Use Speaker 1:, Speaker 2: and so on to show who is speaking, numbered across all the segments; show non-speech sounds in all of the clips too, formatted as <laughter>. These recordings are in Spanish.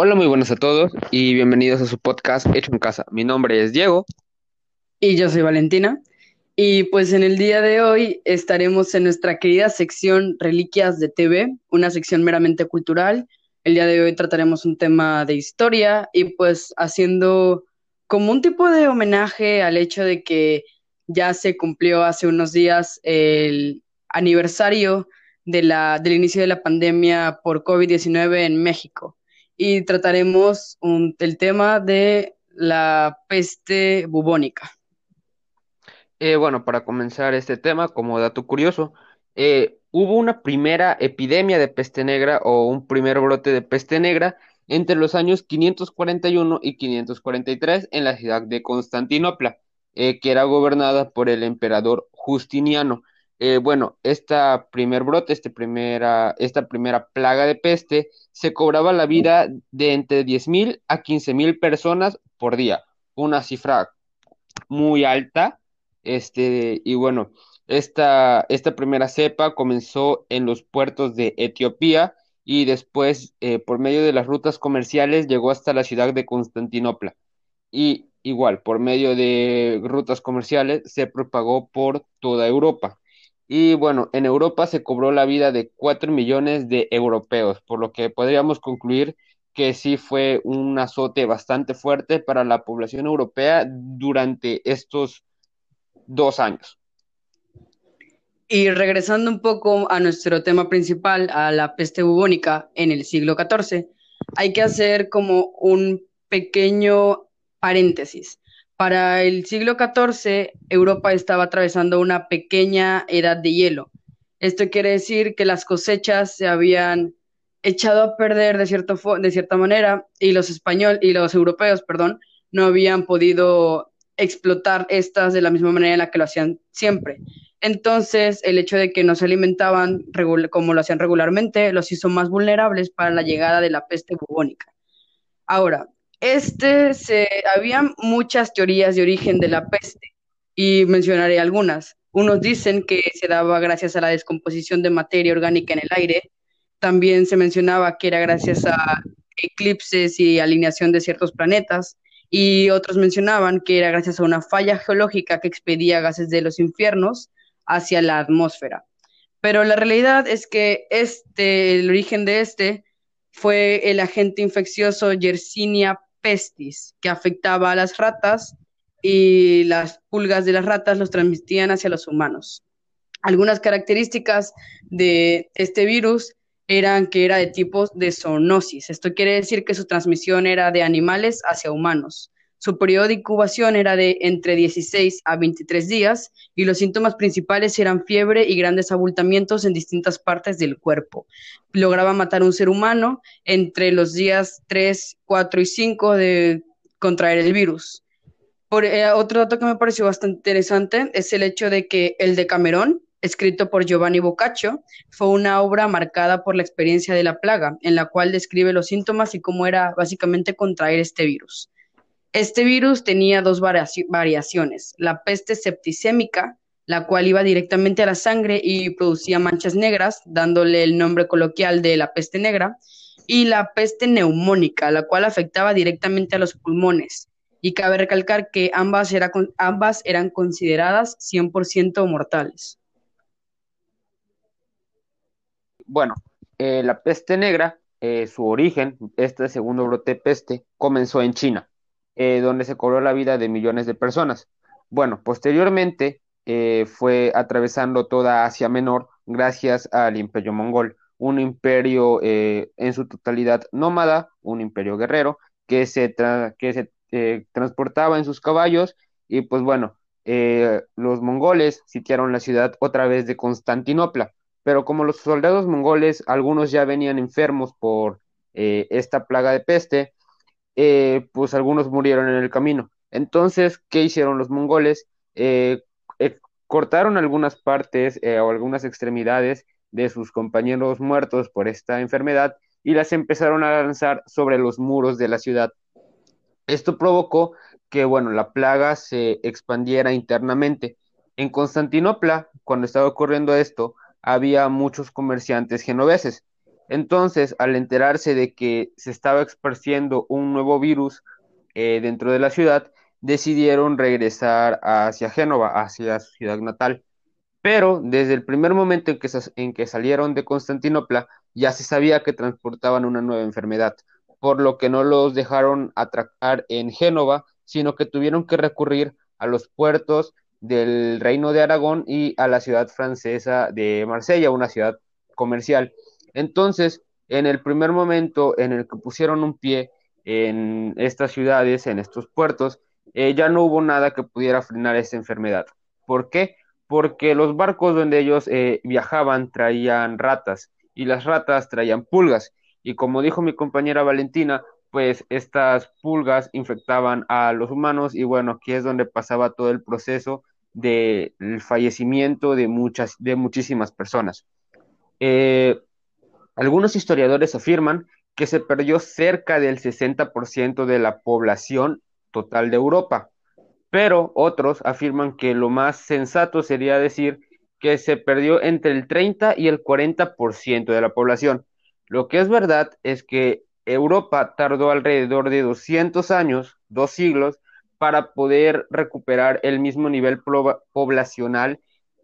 Speaker 1: Hola, muy buenas a todos y bienvenidos a su podcast Hecho en Casa. Mi nombre es Diego.
Speaker 2: Y yo soy Valentina. Y pues en el día de hoy estaremos en nuestra querida sección Reliquias de TV, una sección meramente cultural. El día de hoy trataremos un tema de historia y pues haciendo como un tipo de homenaje al hecho de que ya se cumplió hace unos días el aniversario de la, del inicio de la pandemia por COVID-19 en México y trataremos el tema de la peste bubónica.
Speaker 1: Eh, bueno, para comenzar este tema, como dato curioso, eh, hubo una primera epidemia de peste negra o un primer brote de peste negra entre los años 541 y 543 en la ciudad de Constantinopla, eh, que era gobernada por el emperador Justiniano. Eh, bueno, esta primer brote, este primera, esta primera plaga de peste, se cobraba la vida de entre 10.000 a 15.000 personas por día, una cifra muy alta, este, y bueno, esta, esta primera cepa comenzó en los puertos de Etiopía y después, eh, por medio de las rutas comerciales, llegó hasta la ciudad de Constantinopla. Y igual, por medio de rutas comerciales, se propagó por toda Europa. Y bueno, en Europa se cobró la vida de 4 millones de europeos, por lo que podríamos concluir que sí fue un azote bastante fuerte para la población europea durante estos dos años.
Speaker 2: Y regresando un poco a nuestro tema principal, a la peste bubónica en el siglo XIV, hay que hacer como un pequeño paréntesis. Para el siglo XIV, Europa estaba atravesando una pequeña edad de hielo. Esto quiere decir que las cosechas se habían echado a perder de, cierta manera y los españoles y los europeos, perdón, no habían podido explotar estas de la misma manera en la que lo hacían siempre. Entonces, el hecho de que no se alimentaban como lo hacían regularmente los hizo más vulnerables para la llegada de la peste bubónica. Ahora, este se, había muchas teorías de origen de la peste y mencionaré algunas. Unos dicen que se daba gracias a la descomposición de materia orgánica en el aire. También se mencionaba que era gracias a eclipses y alineación de ciertos planetas. Y otros mencionaban que era gracias a una falla geológica que expedía gases de los infiernos hacia la atmósfera. Pero la realidad es que este, el origen de este fue el agente infeccioso Yersinia pestis, que afectaba a las ratas y las pulgas de las ratas los transmitían hacia los humanos. Algunas características de este virus eran que era de tipos de zoonosis. Esto quiere decir que su transmisión era de animales hacia humanos. Su periodo de incubación era de entre 16 a 23 días y los síntomas principales eran fiebre y grandes abultamientos en distintas partes del cuerpo. Lograba matar a un ser humano entre los días 3, 4 y 5 de contraer el virus. Por, eh, otro dato que me pareció bastante interesante es el hecho de que el de Camerón, escrito por Giovanni Boccaccio, fue una obra marcada por la experiencia de la plaga, en la cual describe los síntomas y cómo era básicamente contraer este virus. Este virus tenía dos variaciones, la peste septicémica, la cual iba directamente a la sangre y producía manchas negras, dándole el nombre coloquial de la peste negra, y la peste neumónica, la cual afectaba directamente a los pulmones. Y cabe recalcar que ambas, eran consideradas 100% mortales.
Speaker 1: Bueno, eh, la peste negra, eh, su origen, este segundo brote de peste, comenzó en China eh, donde se cobró la vida de millones de personas. Bueno, posteriormente eh, fue atravesando toda Asia Menor gracias al imperio mongol, un imperio eh, en su totalidad nómada, un imperio guerrero, que se, que se transportaba en sus caballos y pues bueno, los mongoles sitiaron la ciudad otra vez de Constantinopla, pero como los soldados mongoles, algunos ya venían enfermos por esta plaga de peste, eh, pues algunos murieron en el camino. Entonces, ¿qué hicieron los mongoles? Eh, eh, cortaron algunas partes o algunas extremidades de sus compañeros muertos por esta enfermedad y las empezaron a lanzar sobre los muros de la ciudad. Esto provocó que, bueno, la plaga se expandiera internamente. En Constantinopla, cuando estaba ocurriendo esto, había muchos comerciantes genoveses Entonces, al enterarse de que se estaba esparciendo un nuevo virus eh, dentro de la ciudad, decidieron regresar hacia Génova, hacia su ciudad natal. Pero desde el primer momento en que, en que salieron de Constantinopla, ya se sabía que transportaban una nueva enfermedad, por lo que no los dejaron atracar en Génova, sino que tuvieron que recurrir a los puertos del Reino de Aragón y a la ciudad francesa de Marsella, una ciudad comercial. Entonces, en el primer momento en el que pusieron un pie en estas ciudades, en estos puertos, eh, ya no hubo nada que pudiera frenar esta enfermedad. ¿Por qué? Porque los barcos donde ellos eh, viajaban traían ratas y las ratas traían pulgas. Y como dijo mi compañera Valentina, pues estas pulgas infectaban a los humanos y bueno, aquí es donde pasaba todo el proceso del fallecimiento de muchas, de muchísimas personas. Eh, algunos historiadores afirman que se perdió cerca del 60% de la población total de Europa, pero otros afirman que lo más sensato sería decir que se perdió entre el 30 y el 40% de la población. Lo que es verdad es que Europa tardó alrededor de 200 años, dos siglos, para poder recuperar el mismo nivel poblacional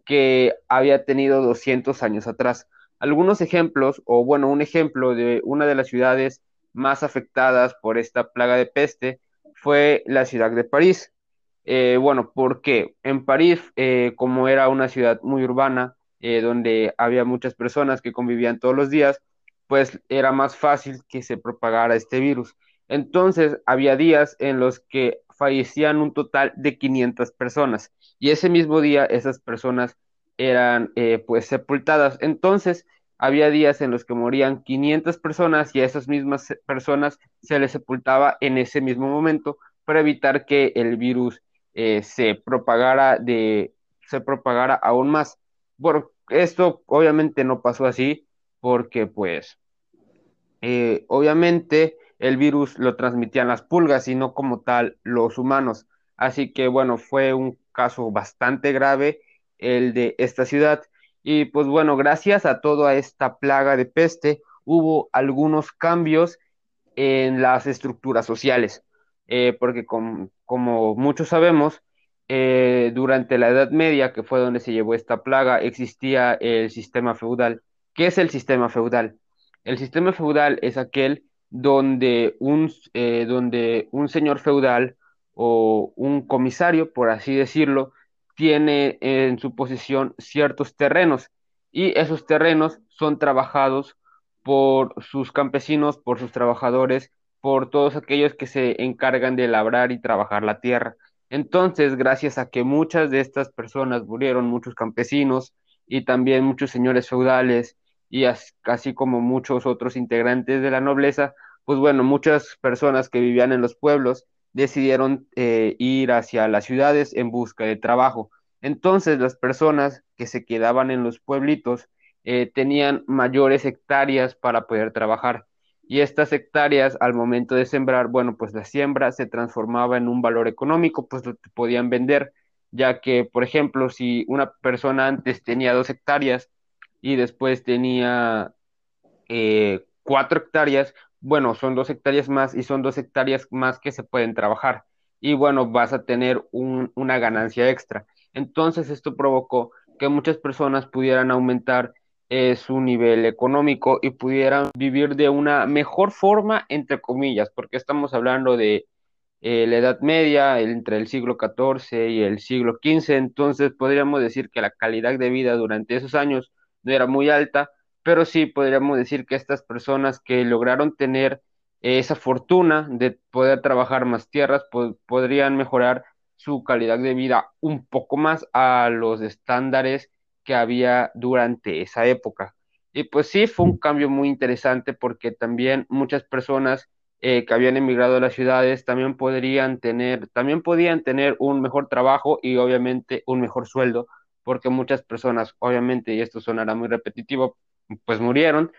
Speaker 1: que había tenido 200 años atrás. Algunos ejemplos, o bueno, un ejemplo de una de las ciudades más afectadas por esta plaga de peste fue la ciudad de París. Eh, bueno, porque en París, eh, como era una ciudad muy urbana, eh, donde había muchas personas que convivían todos los días, pues era más fácil que se propagara este virus. Entonces, había días en los que fallecían un total de 500 personas y ese mismo día esas personas eran eh, pues sepultadas. Entonces, había días en los que morían 500 personas y a esas mismas personas se les sepultaba en ese mismo momento para evitar que el virus eh, se propagara de se propagara aún más. Bueno, esto obviamente no pasó así porque pues eh, obviamente el virus lo transmitían las pulgas y no como tal los humanos. Así que bueno, fue un caso bastante grave el de esta ciudad. Y pues bueno, gracias a toda esta plaga de peste, hubo algunos cambios en las estructuras sociales, eh, porque como muchos sabemos, eh, durante la Edad Media, que fue donde se llevó esta plaga, existía el sistema feudal. ¿Qué es el sistema feudal? El sistema feudal es aquel donde un, eh, donde un señor feudal o un comisario, por así decirlo, tiene en su posesión ciertos terrenos y esos terrenos son trabajados por sus campesinos, por sus trabajadores, por todos aquellos que se encargan de labrar y trabajar la tierra. Entonces, gracias a que muchas de estas personas murieron, muchos campesinos y también muchos señores feudales y así como muchos otros integrantes de la nobleza, pues bueno, muchas personas que vivían en los pueblos decidieron eh, ir hacia las ciudades en busca de trabajo. Entonces las personas que se quedaban en los pueblitos eh, tenían mayores hectáreas para poder trabajar. Y estas hectáreas, al momento de sembrar, bueno, pues la siembra se transformaba en un valor económico, pues lo podían vender, ya que, por ejemplo, si una persona antes tenía dos hectáreas y después tenía eh, cuatro hectáreas, bueno, son dos hectáreas más y son dos hectáreas más que se pueden trabajar. Y bueno, vas a tener una ganancia extra. Entonces esto provocó que muchas personas pudieran aumentar eh, su nivel económico y pudieran vivir de una mejor forma, entre comillas, porque estamos hablando de eh, la Edad Media, entre el siglo XIV y el siglo XV, entonces podríamos decir que la calidad de vida durante esos años no era muy alta, pero sí podríamos decir que estas personas que lograron tener esa fortuna de poder trabajar más tierras, podrían mejorar su calidad de vida un poco más a los estándares que había durante esa época. Y pues sí, fue un cambio muy interesante porque también muchas personas eh, que habían emigrado a las ciudades también podrían tener, también podían tener un mejor trabajo y obviamente un mejor sueldo, porque muchas personas, obviamente, y esto sonará muy repetitivo, pues murieron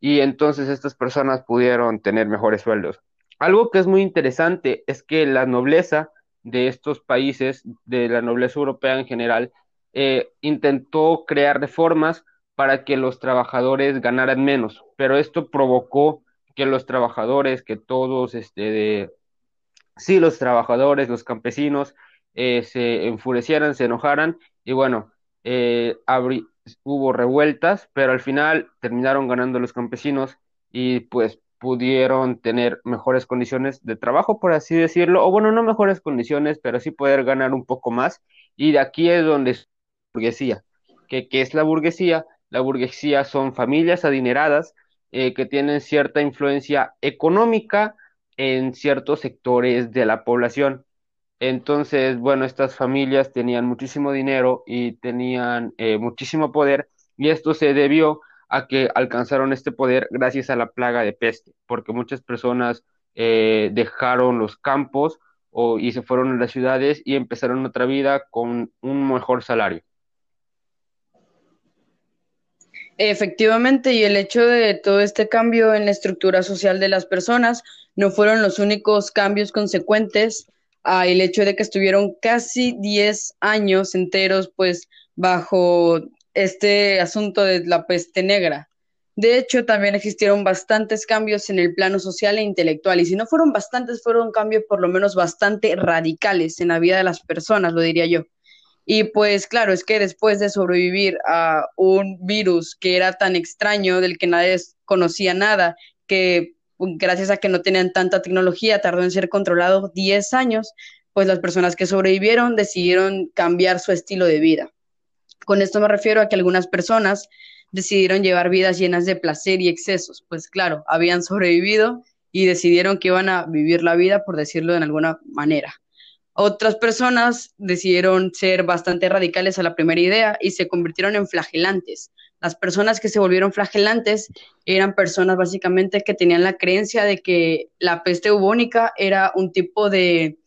Speaker 1: y entonces estas personas pudieron tener mejores sueldos. Algo que es muy interesante es que la nobleza de estos países, de la nobleza europea en general, eh, intentó crear reformas para que los trabajadores ganaran menos, pero esto provocó que los trabajadores, que todos, este, de, sí, los trabajadores, los campesinos, eh, se enfurecieran, se enojaran, y bueno, eh, hubo revueltas, pero al final terminaron ganando los campesinos y pues pudieron tener mejores condiciones de trabajo, por así decirlo, o bueno, no mejores condiciones, pero sí poder ganar un poco más. Y de aquí es donde es la burguesía. ¿Qué, qué es la burguesía? La burguesía son familias adineradas eh, que tienen cierta influencia económica en ciertos sectores de la población. Entonces, bueno, estas familias tenían muchísimo dinero y tenían eh, muchísimo poder y esto se debió a que alcanzaron este poder gracias a la plaga de peste, porque muchas personas eh, dejaron los campos o, y se fueron a las ciudades y empezaron otra vida con un mejor salario.
Speaker 2: Efectivamente, y el hecho de todo este cambio en la estructura social de las personas no fueron los únicos cambios consecuentes a el hecho de que estuvieron casi 10 años enteros pues bajo este asunto de la peste negra. De hecho, también existieron bastantes cambios en el plano social e intelectual, y si no fueron bastantes, fueron cambios por lo menos bastante radicales en la vida de las personas, lo diría yo. Y pues claro, es que después de sobrevivir a un virus que era tan extraño, del que nadie conocía nada, que gracias a que no tenían tanta tecnología, tardó en ser controlado 10 años, pues las personas que sobrevivieron decidieron cambiar su estilo de vida. Con esto me refiero a que algunas personas decidieron llevar vidas llenas de placer y excesos, pues claro, habían sobrevivido y decidieron que iban a vivir la vida, por decirlo de alguna manera. Otras personas decidieron ser bastante radicales a la primera idea y se convirtieron en flagelantes. Las personas que se volvieron flagelantes eran personas básicamente que tenían la creencia de que la peste bubónica era un tipo de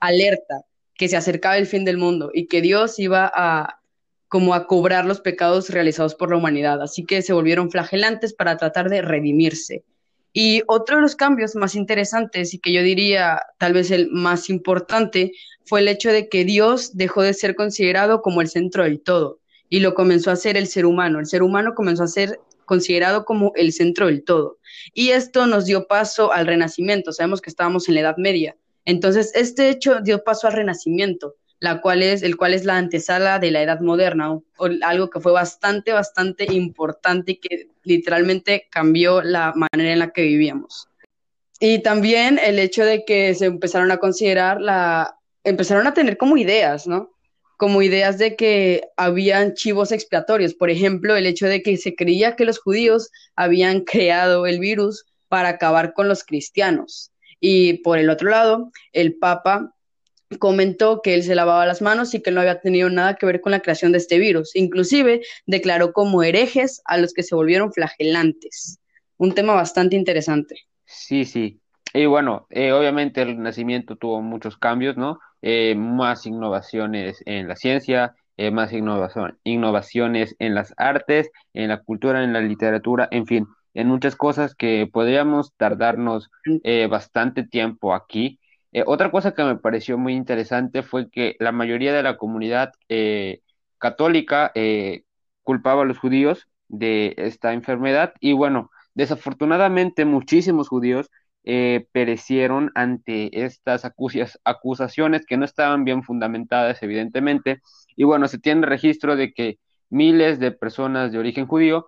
Speaker 2: alerta, que se acercaba el fin del mundo y que Dios iba a como a cobrar los pecados realizados por la humanidad. Así que se volvieron flagelantes para tratar de redimirse. Y otro de los cambios más interesantes y que yo diría tal vez el más importante fue el hecho de que Dios dejó de ser considerado como el centro del todo y lo comenzó a ser el ser humano. El ser humano comenzó a ser considerado como el centro del todo. Y esto nos dio paso al renacimiento. Sabemos que estábamos en la Edad Media. Entonces, este hecho dio paso al renacimiento la cual es, el cual es la antesala de la edad moderna, o, algo que fue bastante, bastante importante y que literalmente cambió la manera en la que vivíamos. Y también el hecho de que se empezaron a considerar la, empezaron a tener como ideas, ¿no? Como ideas de que habían chivos expiatorios. Por ejemplo, el hecho de que se creía que los judíos habían creado el virus para acabar con los cristianos. Y por el otro lado, el Papa comentó que él se lavaba las manos y que no había tenido nada que ver con la creación de este virus. Inclusive declaró como herejes a los que se volvieron flagelantes. Un tema bastante interesante.
Speaker 1: Sí, sí. Y bueno, eh, obviamente el nacimiento tuvo muchos cambios, ¿no? Eh, más innovaciones en la ciencia, eh, más innovación, innovaciones en las artes, en la cultura, en la literatura, en fin, en muchas cosas que podríamos tardarnos mm. bastante tiempo aquí eh, otra cosa que me pareció muy interesante fue que la mayoría de la comunidad eh, católica eh, culpaba a los judíos de esta enfermedad y bueno, desafortunadamente muchísimos judíos perecieron ante estas acusaciones que no estaban bien fundamentadas, evidentemente. Y bueno, se tiene registro de que miles de personas de origen judío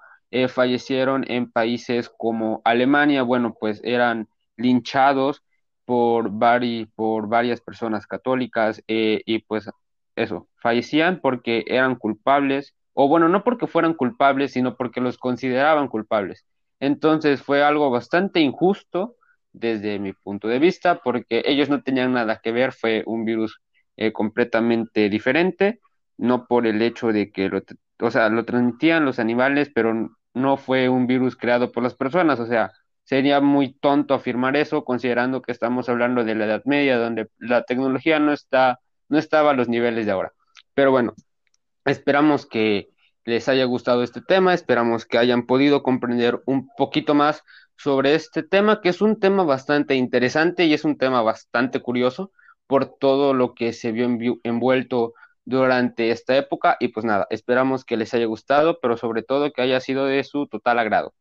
Speaker 1: fallecieron en países como Alemania, bueno, pues eran linchados por, por varias personas católicas eh, y pues eso, fallecían porque eran culpables, o bueno, no porque fueran culpables, sino porque los consideraban culpables. Entonces fue algo bastante injusto desde mi punto de vista, porque ellos no tenían nada que ver, fue un virus eh, completamente diferente, no por el hecho de que lo, o sea, lo transmitían los animales, pero no fue un virus creado por las personas, o sea, Sería muy tonto afirmar eso, considerando que estamos hablando de la Edad Media, donde la tecnología no está, no estaba a los niveles de ahora. Pero bueno, esperamos que les haya gustado este tema, esperamos que hayan podido comprender un poquito más sobre este tema, que es un tema bastante interesante y es un tema bastante curioso por todo lo que se vio envuelto durante esta época y pues nada, esperamos que les haya gustado, pero sobre todo que haya sido de su total agrado.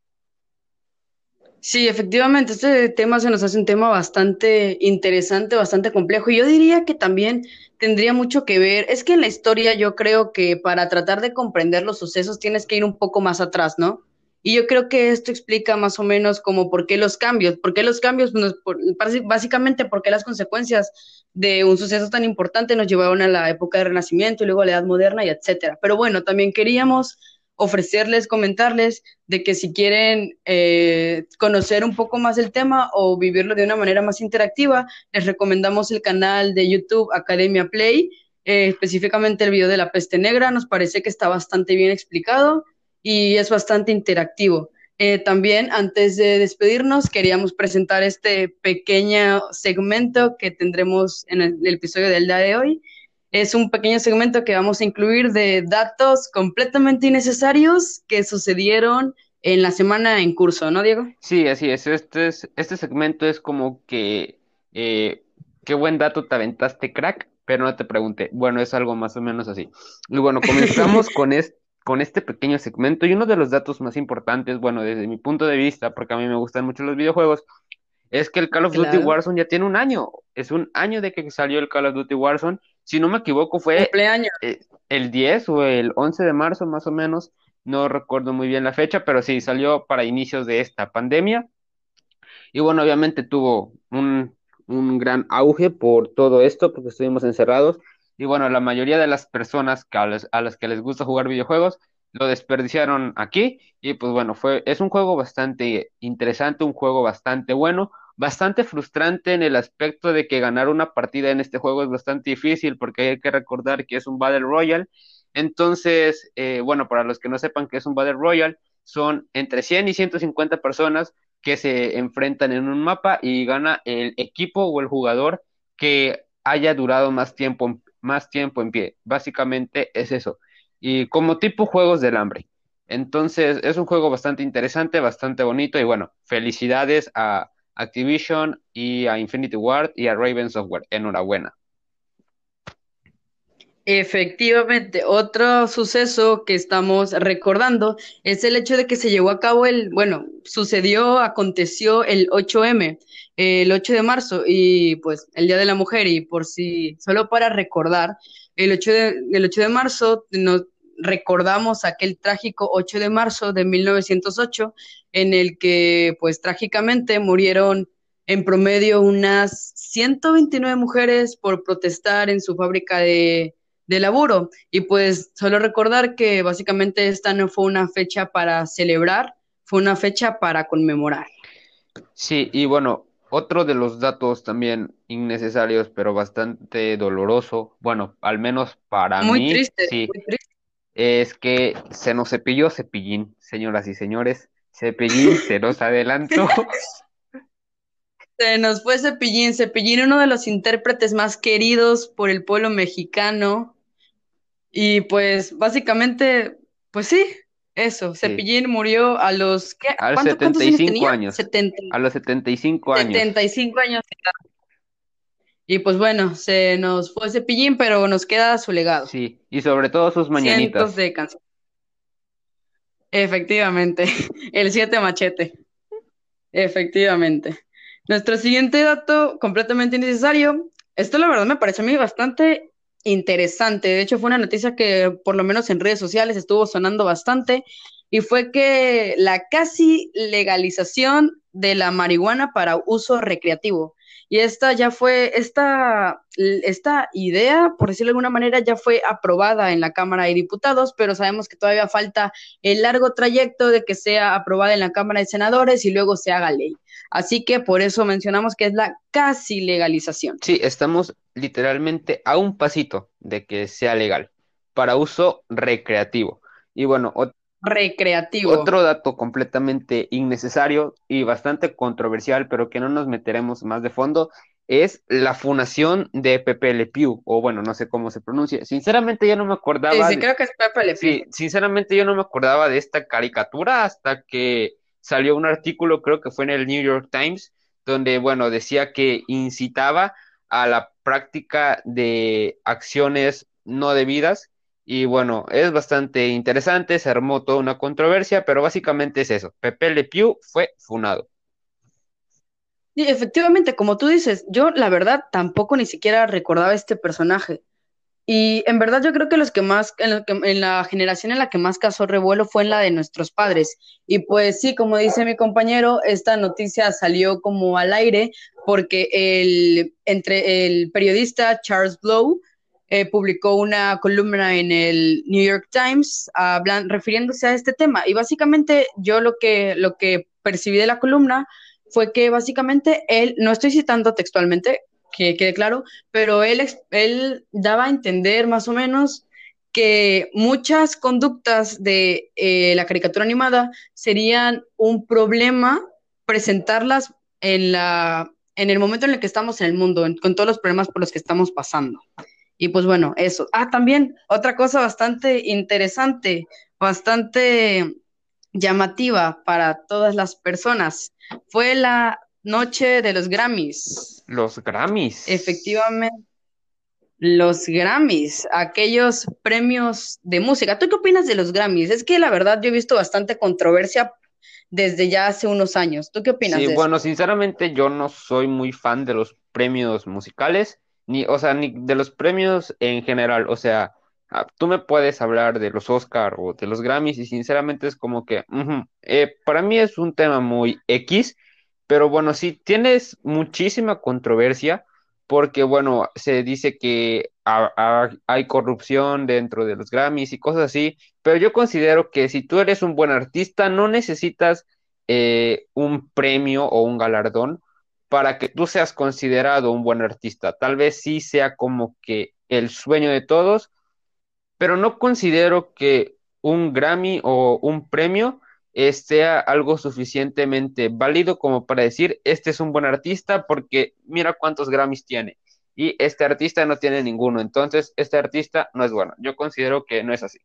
Speaker 2: Sí, efectivamente, este tema se nos hace un tema bastante interesante, bastante complejo. Y yo diría que también tendría mucho que ver, es que en la historia yo creo que para tratar de comprender los sucesos tienes que ir un poco más atrás, ¿no? Y yo creo que esto explica más o menos como por qué los cambios, por qué los cambios, básicamente por qué las consecuencias de un suceso tan importante nos llevaron a la época del Renacimiento y luego a la Edad Moderna y etcétera. Pero bueno, también queríamos ofrecerles, comentarles de que si quieren eh, conocer un poco más el tema o vivirlo de una manera más interactiva, les recomendamos el canal de YouTube Academia Play, eh, específicamente el video de la peste negra, nos parece que está bastante bien explicado y es bastante interactivo. Eh, también, antes de despedirnos, queríamos presentar este pequeño segmento que tendremos en el episodio del día de hoy, es un pequeño segmento que vamos a incluir de datos completamente innecesarios que sucedieron en la semana en curso, ¿no, Diego?
Speaker 1: Sí, así es. Este, es, este segmento es como que, eh, qué buen dato te aventaste, crack, pero no te pregunté. Bueno, es algo más o menos así. Y bueno, comenzamos <laughs> con, con este pequeño segmento y uno de los datos más importantes, bueno, desde mi punto de vista, porque a mí me gustan mucho los videojuegos, es que el Call of Duty Warzone ya tiene un año. Es un año de que salió el Call of Duty Warzone si no me equivoco, fue eh, el 10 o el 11 de marzo más o menos, no recuerdo muy bien la fecha, pero sí, salió para inicios de esta pandemia. Y bueno, obviamente tuvo un, gran auge por todo esto, porque estuvimos encerrados. Y bueno, la mayoría de las personas a, las, que les gusta jugar videojuegos lo desperdiciaron aquí. Y pues bueno, fue, es un juego bastante interesante, un juego bastante bueno, bastante frustrante en el aspecto de que ganar una partida en este juego es bastante difícil porque hay que recordar que es un Battle Royale. Entonces, eh, bueno, para los que no sepan que es un Battle Royale, son entre 100 y 150 personas que se enfrentan en un mapa y gana el equipo o el jugador que haya durado más tiempo, más tiempo en pie. Básicamente es eso. Y como tipo juegos del hambre. Entonces, es un juego bastante interesante, bastante bonito y bueno, felicidades a, Activision y a Infinity Ward y a Raven Software. Enhorabuena.
Speaker 2: Efectivamente, otro suceso que estamos recordando es el hecho de que se llevó a cabo el, bueno, sucedió, aconteció el 8M, el 8 de marzo y pues el Día de la Mujer y por si, solo para recordar, el 8 de, el 8 de marzo nos recordamos aquel trágico 8 de marzo de 1908 en el que pues trágicamente murieron en promedio unas 129 mujeres por protestar en su fábrica de, de laburo. Y pues solo recordar que básicamente esta no fue una fecha para celebrar, fue una fecha para conmemorar.
Speaker 1: Sí, y bueno, otro de los datos también innecesarios, pero bastante doloroso, bueno, al menos para
Speaker 2: muy
Speaker 1: mí,
Speaker 2: triste,
Speaker 1: sí,
Speaker 2: muy triste.
Speaker 1: es que se nos cepilló cepillín, señoras y señores. Cepillín <laughs> se nos adelantó.
Speaker 2: Se nos fue Cepillín, Cepillín, uno de los intérpretes más queridos por el pueblo mexicano. Y pues básicamente, pues sí, eso, Cepillín murió a los
Speaker 1: ¿qué? A los 75 años. A los 75 años.
Speaker 2: 75 años. Y pues bueno, se nos fue Cepillín, pero nos queda su legado.
Speaker 1: Sí, y sobre todo sus mañanitas.
Speaker 2: Cientos de canciones. Efectivamente, <laughs> el 7 machete. Efectivamente. Nuestro siguiente dato, completamente innecesario. Esto la verdad me parece a mí bastante interesante. De hecho, fue una noticia que por lo menos en redes sociales estuvo sonando bastante y fue que la casi legalización de la marihuana para uso recreativo. Y esta ya fue, esta, esta idea, por decirlo de alguna manera, ya fue aprobada en la Cámara de Diputados, pero sabemos que todavía falta el largo trayecto de que sea aprobada en la Cámara de Senadores y luego se haga ley. Así que por eso mencionamos que es la casi legalización.
Speaker 1: Sí, estamos literalmente a un pasito de que sea legal para uso recreativo. Y bueno,
Speaker 2: recreativo.
Speaker 1: Otro dato completamente innecesario y bastante controversial, pero que no nos meteremos más de fondo, es la fundación de Pepe Le Pew, o bueno, no sé cómo se pronuncia. Sinceramente yo no me acordaba.
Speaker 2: Sí, creo que es Pepe Le
Speaker 1: Pew. Sí, sinceramente yo no me acordaba de esta caricatura hasta que salió un artículo, creo que fue en el New York Times, donde, bueno, decía que incitaba a la práctica de acciones no debidas. Y bueno, es bastante interesante, se armó toda una controversia, pero básicamente es eso. Pepe Le Pew fue funado.
Speaker 2: Sí, efectivamente, como tú dices, yo la verdad tampoco ni siquiera recordaba este personaje. Y en verdad yo creo que los que más, en, en, la generación en la que más causó revuelo fue en la de nuestros padres. Y pues sí, como dice mi compañero, esta noticia salió como al aire porque el, entre el periodista Charles Blow eh, publicó una columna en el New York Times hablan, refiriéndose a este tema. Y básicamente yo lo que, lo que percibí de la columna fue que básicamente él, no estoy citando textualmente, que quede claro, pero él, él daba a entender más o menos que muchas conductas de eh, la caricatura animada serían un problema presentarlas en, la, en el momento en el que estamos en el mundo, en, con todos los problemas por los que estamos pasando. Y pues bueno, eso. Ah, también otra cosa bastante interesante, bastante llamativa para todas las personas, fue la noche de los Grammys.
Speaker 1: Los Grammys.
Speaker 2: Efectivamente. Los Grammys, aquellos premios de música. ¿Tú qué opinas de los Grammys? Es que la verdad yo he visto bastante controversia desde ya hace unos años. ¿Tú qué opinas?
Speaker 1: Sí,
Speaker 2: de
Speaker 1: bueno,
Speaker 2: eso?
Speaker 1: sinceramente yo no soy muy fan de los premios musicales, ni, o sea, ni de los premios en general. O sea, ah, tú me puedes hablar de los Oscar o de los Grammys y sinceramente es como que, eh, para mí es un tema muy X pero bueno, sí, tienes muchísima controversia porque, bueno, se dice que hay corrupción dentro de los Grammys y cosas así, pero yo considero que si tú eres un buen artista, no necesitas eh, un premio o un galardón para que tú seas considerado un buen artista. Tal vez sí sea como que el sueño de todos, pero no considero que un Grammy o un premio sea algo suficientemente válido como para decir, este es un buen artista porque mira cuántos Grammys tiene. Y este artista no tiene ninguno, entonces este artista no es bueno. Yo considero que no es así.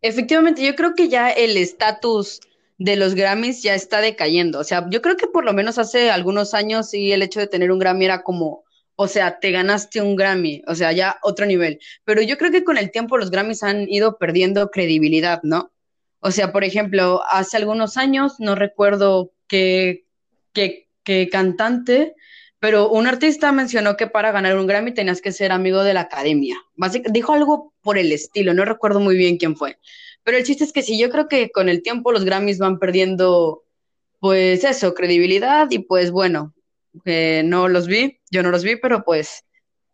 Speaker 2: Efectivamente, yo creo que ya el estatus de los Grammys ya está decayendo. O sea, yo creo que por lo menos hace algunos años sí el hecho de tener un Grammy era como, o sea, te ganaste un Grammy, o sea, ya otro nivel. Pero yo creo que con el tiempo los Grammys han ido perdiendo credibilidad, ¿no? O sea, por ejemplo, hace algunos años, no recuerdo qué, qué, cantante, pero un artista mencionó que para ganar un Grammy tenías que ser amigo de la academia. Básic dijo algo por el estilo, no recuerdo muy bien quién fue. Pero el chiste es que sí, yo creo que con el tiempo los Grammys van perdiendo, pues eso, credibilidad y pues bueno, eh, no los vi, yo no los vi, pero pues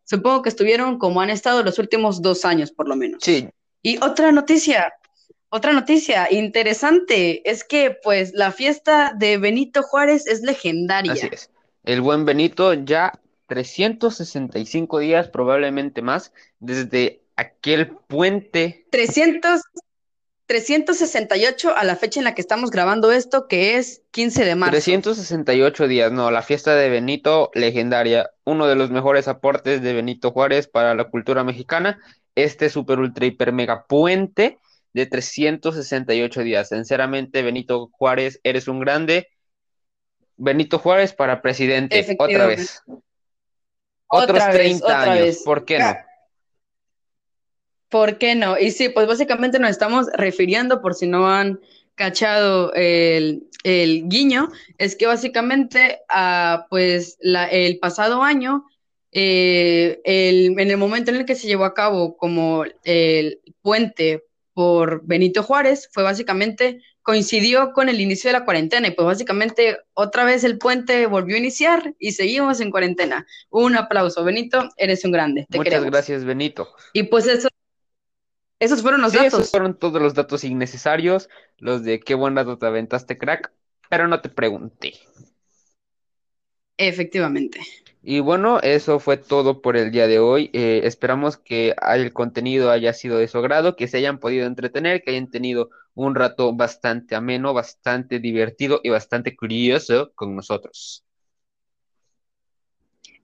Speaker 2: supongo que estuvieron como han estado los últimos dos años por lo menos.
Speaker 1: Sí.
Speaker 2: Y otra noticia, otra noticia interesante es que pues la fiesta de Benito Juárez es legendaria.
Speaker 1: Así es. El buen Benito ya 365 días, probablemente más, desde aquel puente.
Speaker 2: 300, 368 a la fecha en la que estamos grabando esto, que es 15 de marzo.
Speaker 1: 368 días, no, la fiesta de Benito, legendaria, uno de los mejores aportes de Benito Juárez para la cultura mexicana, este super ultra hiper mega puente de 368 días. Sinceramente, Benito Juárez, eres un grande. Benito Juárez para presidente, otra vez.
Speaker 2: Otra
Speaker 1: Otros
Speaker 2: vez,
Speaker 1: 30
Speaker 2: otra
Speaker 1: años,
Speaker 2: vez.
Speaker 1: ¿por qué no?
Speaker 2: ¿Por qué no? Y sí, pues básicamente nos estamos refiriendo, por si no han cachado el, el guiño, es que básicamente, ah, pues la, el pasado año, eh, el, en el momento en el que se llevó a cabo como el puente por Benito Juárez, fue básicamente, coincidió con el inicio de la cuarentena y pues básicamente otra vez el puente volvió a iniciar y seguimos en cuarentena. Un aplauso, Benito, eres un grande. Te
Speaker 1: Muchas
Speaker 2: queremos.
Speaker 1: gracias, Benito.
Speaker 2: Y pues eso, esos fueron los
Speaker 1: Sí,
Speaker 2: datos.
Speaker 1: esos fueron todos los datos innecesarios, los de qué buen dato te aventaste, crack, pero no te pregunté.
Speaker 2: Efectivamente.
Speaker 1: Y bueno, eso fue todo por el día de hoy. Eh, esperamos que el contenido haya sido de su agrado, que se hayan podido entretener, que hayan tenido un rato bastante ameno, bastante divertido y bastante curioso con nosotros.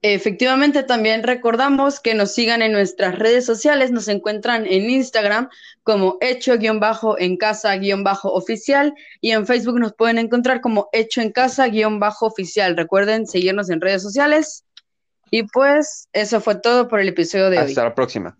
Speaker 2: Efectivamente, también recordamos que nos sigan en nuestras redes sociales, nos encuentran en Instagram como hecho-en casa-oficial y en Facebook nos pueden encontrar como hecho en casa-oficial. Recuerden seguirnos en redes sociales Y pues eso fue todo por el episodio de hoy.
Speaker 1: Hasta la próxima.